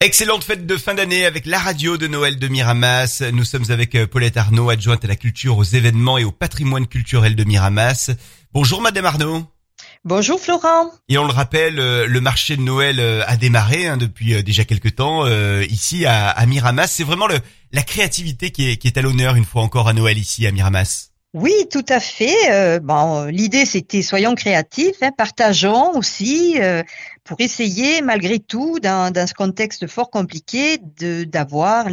Excellente fête de fin d'année avec la radio de Noël de Miramas. Nous sommes avec euh, Paulette Arnaud, adjointe à la culture, aux événements et au patrimoine culturel de Miramas. Bonjour Madame Arnaud. Bonjour Florent. Et on le rappelle, euh, le marché de Noël euh, a démarré hein, depuis déjà quelques temps ici à, Miramas. C'est vraiment le, la créativité qui est, qui est à l'honneur une fois encore à Noël ici à Miramas. Oui, tout à fait. bon, l'idée c'était soyons créatifs, hein, partageons aussi pour essayer malgré tout, dans, ce contexte fort compliqué, d'avoir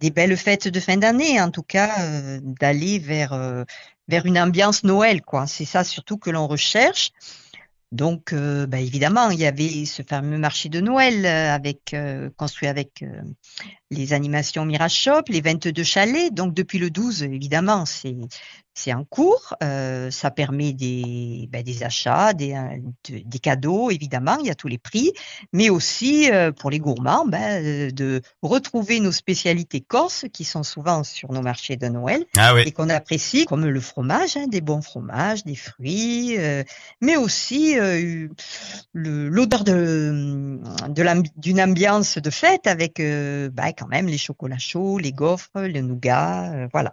des belles fêtes de fin d'année, en tout cas euh, d'aller vers euh, vers une ambiance Noël, quoi. C'est ça surtout que l'on recherche. Donc, euh, bah, évidemment, il y avait ce fameux marché de Noël avec construit avec les animations Mirage Shop, les 22 chalets. Donc, depuis le 12, évidemment, c'est c'est en cours. Euh, ça permet des, ben, des achats, des, euh, des, cadeaux, évidemment, il y a tous les prix, mais aussi euh, pour les gourmands, ben, euh, de retrouver nos spécialités corses qui sont souvent sur nos marchés de Noël ah oui. et qu'on apprécie, comme le fromage, hein, des bons fromages, des fruits, euh, mais aussi l'odeur de, de d'une ambiance de fête avec ben, quand même les chocolats chauds, les gaufres, le nougat, voilà.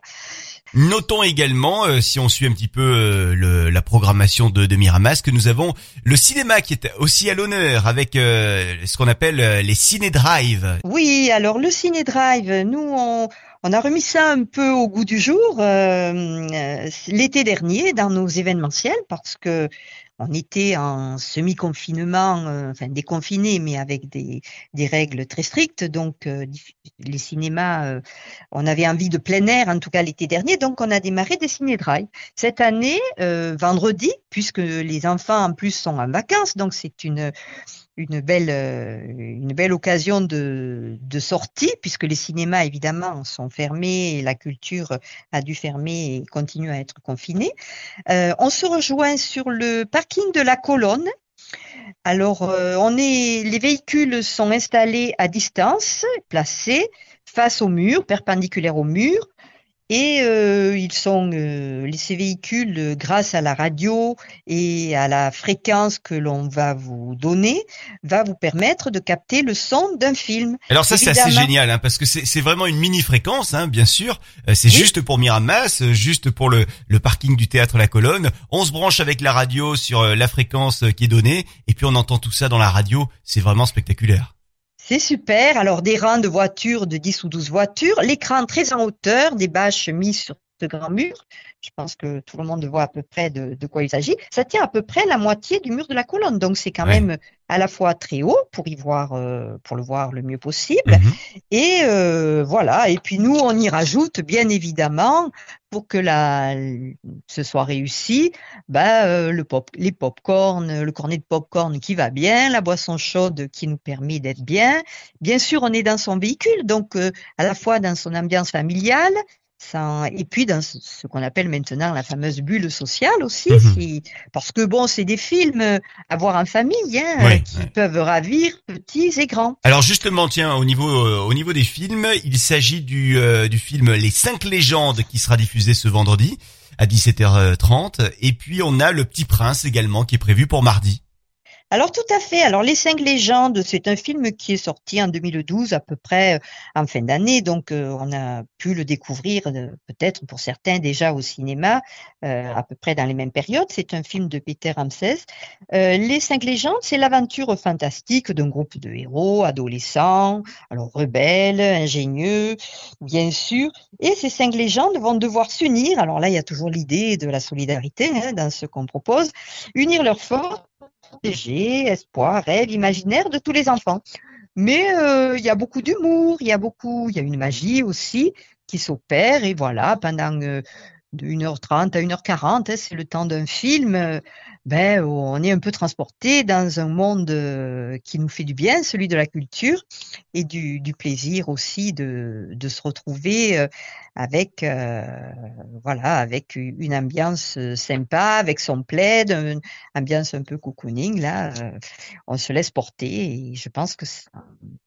Notons également, euh, si on suit un petit peu euh, le, la programmation de, de, Miramas, que nous avons le cinéma qui est aussi à l'honneur avec euh, ce qu'on appelle les ciné-drive. Oui, alors le ciné-drive, nous on, on, a remis ça un peu au goût du jour l'été dernier dans nos événementiels parce que on était en semi-confinement, euh, enfin déconfiné, mais avec des, règles très strictes. Donc, euh, les cinémas, euh, on avait envie de plein air, en tout cas l'été dernier, donc on a démarré des ciné-drive. Cette année, vendredi, puisque les enfants en plus sont en vacances, donc c'est une une belle, occasion de, sortie, puisque les cinémas, évidemment, sont fermés et la culture a dû fermer et continue à être confinée. On se rejoint sur le de la Colonne. Alors, euh, les véhicules sont installés à distance, placés face au mur, perpendiculaires au mur. Et euh, ils sont euh, ces véhicules, euh, grâce à la radio et à la fréquence que l'on va vous donner, va vous permettre de capter le son d'un film. Alors ça c'est assez génial, hein, parce que c'est vraiment une mini fréquence, hein, bien sûr. Euh, c'est juste pour Miramas, juste pour le, le parking du théâtre La Colonne. On se branche avec la radio sur la fréquence qui est donnée, et puis on entend tout ça dans la radio. C'est vraiment spectaculaire. C'est super. Alors, des rangs de voitures, de 10 ou 12 voitures, l'écran très en hauteur, des bâches mises sur ce grand mur. Je pense que tout le monde voit à peu près de, quoi il s'agit. Ça tient à peu près la moitié du mur de la colonne. Donc, c'est quand même à la fois très haut pour y voir, euh, pour le voir le mieux possible. Mhm. Et euh, voilà. Et puis, nous, on y rajoute, bien évidemment, pour que la, ce soit réussi, bah, euh, le pop, les pop-corn, le cornet de pop-corn qui va bien, la boisson chaude qui nous permet d'être bien. Bien sûr, on est dans son véhicule, donc euh, à la fois dans son ambiance familiale, et puis dans ce qu'on appelle maintenant la fameuse bulle sociale aussi, mhm. parce que bon, c'est des films à voir en famille hein, qui peuvent ravir petits et grands. Alors justement, tiens, au niveau euh, au niveau des films, il s'agit du euh, du film Les cinq légendes qui sera diffusé ce vendredi à 17h30, et puis on a Le Petit Prince également qui est prévu pour mardi. Alors tout à fait. Alors Les Cinq Légendes, c'est un film qui est sorti en 2012 à peu près euh, en fin d'année, donc euh, on a pu le découvrir euh, peut-être pour certains déjà au cinéma à peu près dans les mêmes périodes. C'est un film de Peter Ramsès. les Cinq Légendes, c'est l'aventure fantastique d'un groupe de héros adolescents, alors rebelles, ingénieux, bien sûr. Et ces cinq légendes vont devoir s'unir. Alors là, il y a toujours l'idée de la solidarité hein, dans ce qu'on propose, unir leurs forces protéger, espoir, rêve, imaginaire de tous les enfants. Mais euh, il y a beaucoup d'humour, il y a beaucoup, il y a une magie aussi qui s'opère et voilà pendant euh, de 1h30 à 1h40, hein, c'est le temps d'un film, euh, ben, on est un peu transporté dans un monde euh, qui nous fait du bien, celui de la culture et du, du plaisir aussi de, de, se retrouver euh, avec, voilà, avec une ambiance sympa, avec son plaid, une ambiance un peu cocooning. Là, on se laisse porter et je pense que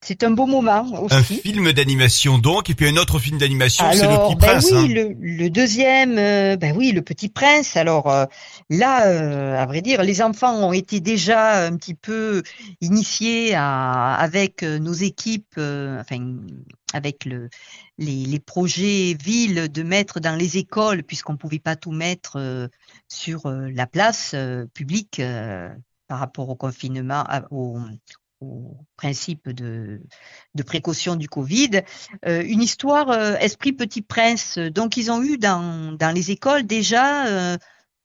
c'est un beau moment aussi. Un film d'animation donc, et puis un autre film d'animation, c'est Le Petit ben Prince. Oui, hein. le, le, deuxième, ben oui, Le Petit Prince. Alors euh, là, euh, à vrai dire. Les enfants ont été déjà un petit peu initiés avec nos équipes, enfin avec le, les, projets villes de mettre dans les écoles, puisqu'on pouvait pas tout mettre sur la place publique par rapport au confinement, au, principe de, précaution du Covid, euh, une histoire euh, Esprit Petit Prince. Donc ils ont eu dans, les écoles déjà euh,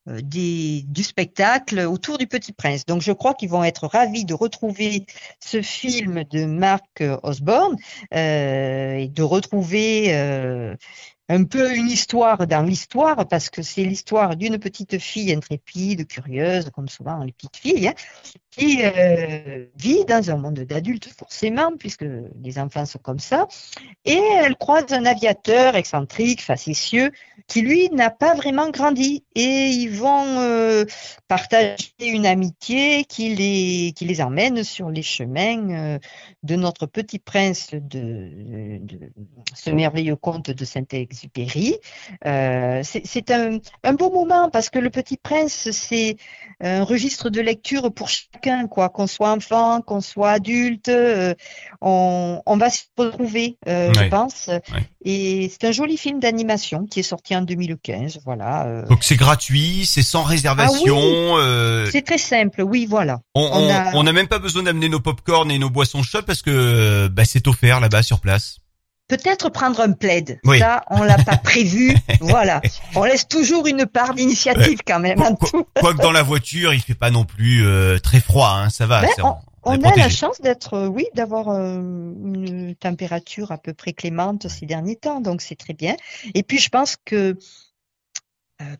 des, du spectacle autour du Petit Prince. Donc je crois qu'ils vont être ravis de retrouver ce film de Mark Osborne et de retrouver un peu une histoire dans l'histoire, parce que c'est l'histoire d'une petite fille intrépide, curieuse, comme souvent les petites filles, hein, qui euh, vit dans un monde d'adultes forcément, puisque les enfants sont comme ça, et elle croise un aviateur excentrique, facétieux, qui lui n'a pas vraiment grandi, et ils vont euh, partager une amitié qui les, qui les emmène sur les chemins euh, de notre petit prince de, ce merveilleux conte de Saint-Exupéry. Euh, c'est un, un beau moment parce que le petit prince, c'est un registre de lecture pour chacun, quoi, qu'on soit enfant, qu'on soit adulte, euh, on, on, va se retrouver, euh, je pense. Et c'est un joli film d'animation qui est sorti en 2015, voilà. Donc c'est gratuit, c'est sans réservation. Ah c'est très simple, oui, voilà. On n'a on a... même pas besoin d'amener nos pop-corn et nos boissons chaudes parce que bah, c'est offert là-bas sur place. Peut-être prendre un plaid. Ça, on l'a pas prévu. voilà. On laisse toujours une part d'initiative quand même. Quoique dans la voiture, il fait pas non plus euh, très froid. Hein, ça va. Ben, on, a la chance d'être, euh, oui, d'avoir euh, une température à peu près clémente ces derniers temps, donc c'est très bien. Et puis je pense que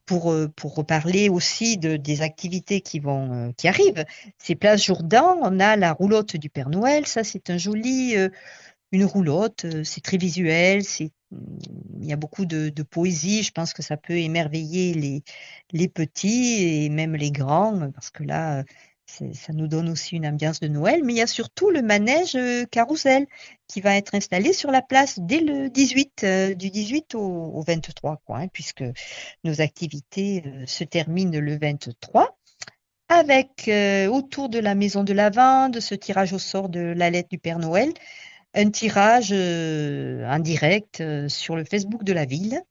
pour pour reparler aussi de des activités qui vont qui arrivent, c'est Place Jourdan, on a la roulotte du Père Noël, ça c'est un joli une roulotte. Euh, c'est très visuel, c'est il y a beaucoup de, poésie. Je pense que ça peut émerveiller les, les petits et même les grands, parce que là, ça nous donne aussi une ambiance de Noël. Mais il y a surtout le manège euh, carrousel qui va être installé sur la place dès le 18, euh, du 18 au, 23, quoi, hein, puisque nos activités se terminent le 23 avec autour de la maison de la vente ce tirage au sort de la lettre du Père Noël, un tirage euh, en direct euh, sur le Facebook de la ville.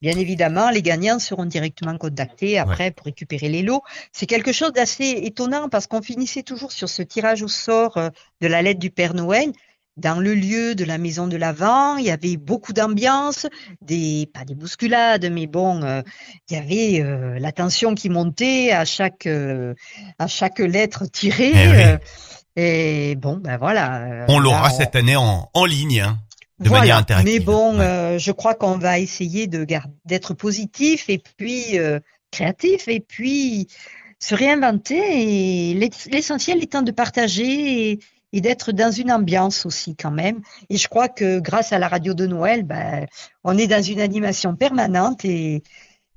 Bien évidemment, les gagnants seront directement contactés après pour récupérer les lots. C'est quelque chose d'assez étonnant parce qu'on finissait toujours sur ce tirage au sort euh, de la lettre du Père Noël dans le lieu de la maison de l'Avent, il y avait beaucoup d'ambiance, des pas des bousculades, mais bon, il y avait la tension qui montait à chaque à chaque lettre tirée. Eh et bon, ben voilà. Euh, on l'aura cette année en, en ligne. Hein, de manière interactive. Mais bon, euh, je crois qu'on va essayer de d'être positif et puis euh, créatif et puis se réinventer. Et l'essentiel étant de partager et, d'être dans une ambiance aussi quand même. Et je crois que grâce à la radio de Noël, ben, on est dans une animation permanente et,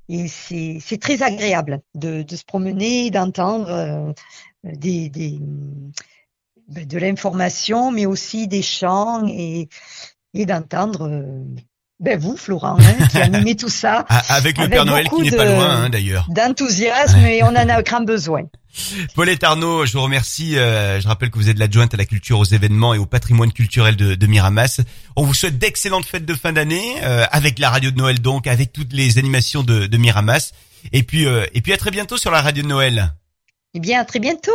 et c'est très agréable de, de se promener, d'entendre des, des ben, de l'information, mais aussi des chants et, et d'entendre euh, ben vous, Florent, hein, qui animez tout ça. Ah, avec le Père Noël qui n'est pas loin, hein, d'ailleurs. D'enthousiasme, et on en a grand besoin. Paulette Arnaud, je vous remercie. Euh, je rappelle que vous êtes l'adjointe à la culture, aux événements et au patrimoine culturel de, de Miramas. On vous souhaite d'excellentes fêtes de fin d'année, euh, avec la radio de Noël donc, avec toutes les animations de, de Miramas. Et puis, et puis à très bientôt sur la radio de Noël. Eh bien, à très bientôt.